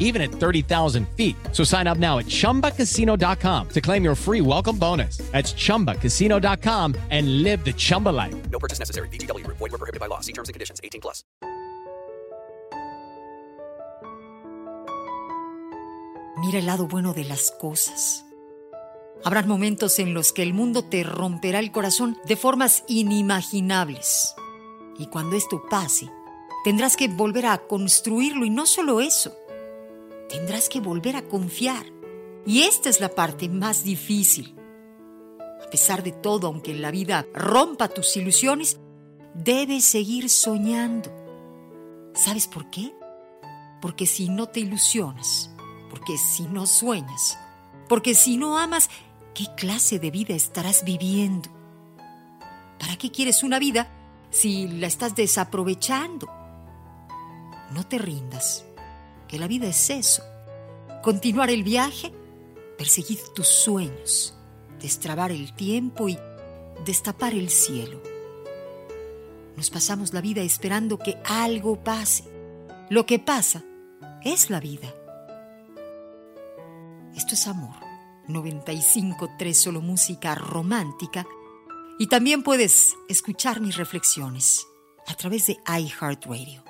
even at 30,000 feet. So sign up now at chumbacasino.com to claim your free welcome bonus. That's chumbacasino.com and live the Chumba life. No purchase necessary. VGW Group. Void were prohibited by law. See terms and conditions. 18 plus. Mira el lado bueno de las cosas. Habrán momentos en los que el mundo te romperá el corazón de formas inimaginables. Y cuando esto pase, tendrás que volver a construirlo y no solo eso. Tendrás que volver a confiar. Y esta es la parte más difícil. A pesar de todo, aunque la vida rompa tus ilusiones, debes seguir soñando. ¿Sabes por qué? Porque si no te ilusionas, porque si no sueñas, porque si no amas, ¿qué clase de vida estarás viviendo? ¿Para qué quieres una vida si la estás desaprovechando? No te rindas, que la vida es eso. Continuar el viaje, perseguir tus sueños, destrabar el tiempo y destapar el cielo. Nos pasamos la vida esperando que algo pase. Lo que pasa es la vida. Esto es amor. 95.3 solo música romántica. Y también puedes escuchar mis reflexiones a través de iHeartRadio.